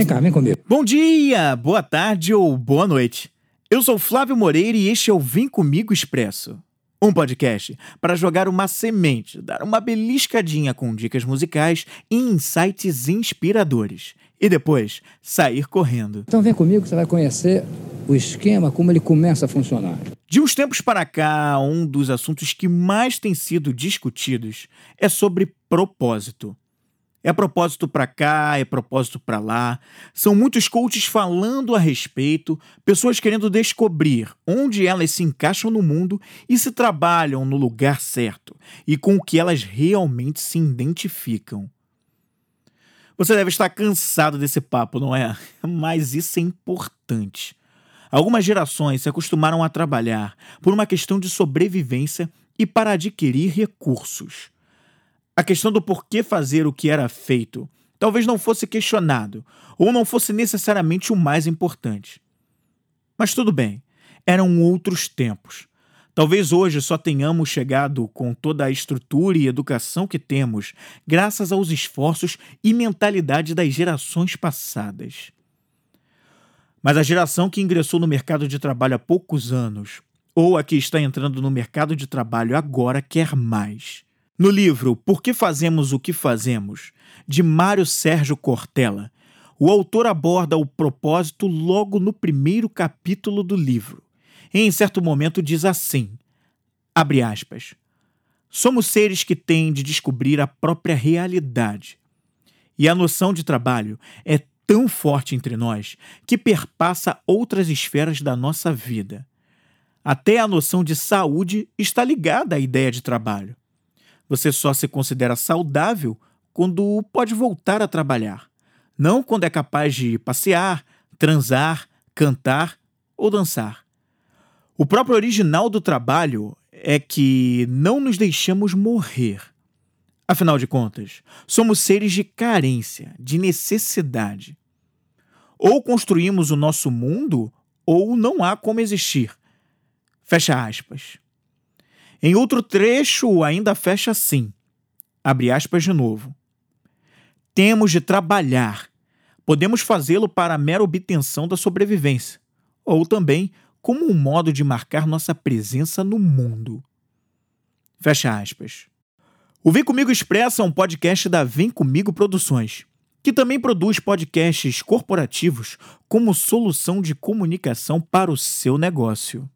Vem cá, vem comigo. Bom dia, boa tarde ou boa noite. Eu sou Flávio Moreira e este é o Vem Comigo Expresso. Um podcast para jogar uma semente, dar uma beliscadinha com dicas musicais e insights inspiradores. E depois sair correndo. Então vem comigo que você vai conhecer o esquema, como ele começa a funcionar. De uns tempos para cá, um dos assuntos que mais tem sido discutidos é sobre propósito. É propósito para cá, é propósito para lá. São muitos coaches falando a respeito, pessoas querendo descobrir onde elas se encaixam no mundo e se trabalham no lugar certo e com o que elas realmente se identificam. Você deve estar cansado desse papo, não é? Mas isso é importante. Algumas gerações se acostumaram a trabalhar por uma questão de sobrevivência e para adquirir recursos. A questão do porquê fazer o que era feito talvez não fosse questionado ou não fosse necessariamente o mais importante. Mas tudo bem, eram outros tempos. Talvez hoje só tenhamos chegado com toda a estrutura e educação que temos, graças aos esforços e mentalidade das gerações passadas. Mas a geração que ingressou no mercado de trabalho há poucos anos, ou a que está entrando no mercado de trabalho agora, quer mais. No livro Por que Fazemos o que Fazemos, de Mário Sérgio Cortella, o autor aborda o propósito logo no primeiro capítulo do livro em certo momento diz assim: abre aspas. Somos seres que têm de descobrir a própria realidade. E a noção de trabalho é tão forte entre nós que perpassa outras esferas da nossa vida. Até a noção de saúde está ligada à ideia de trabalho. Você só se considera saudável quando pode voltar a trabalhar, não quando é capaz de passear, transar, cantar ou dançar. O próprio original do trabalho é que não nos deixamos morrer. Afinal de contas, somos seres de carência, de necessidade. Ou construímos o nosso mundo, ou não há como existir. Fecha aspas. Em outro trecho, ainda fecha assim. Abre aspas de novo. Temos de trabalhar. Podemos fazê-lo para a mera obtenção da sobrevivência, ou também como um modo de marcar nossa presença no mundo. Fecha aspas. O Vem Comigo Expressa é um podcast da Vem Comigo Produções, que também produz podcasts corporativos como solução de comunicação para o seu negócio.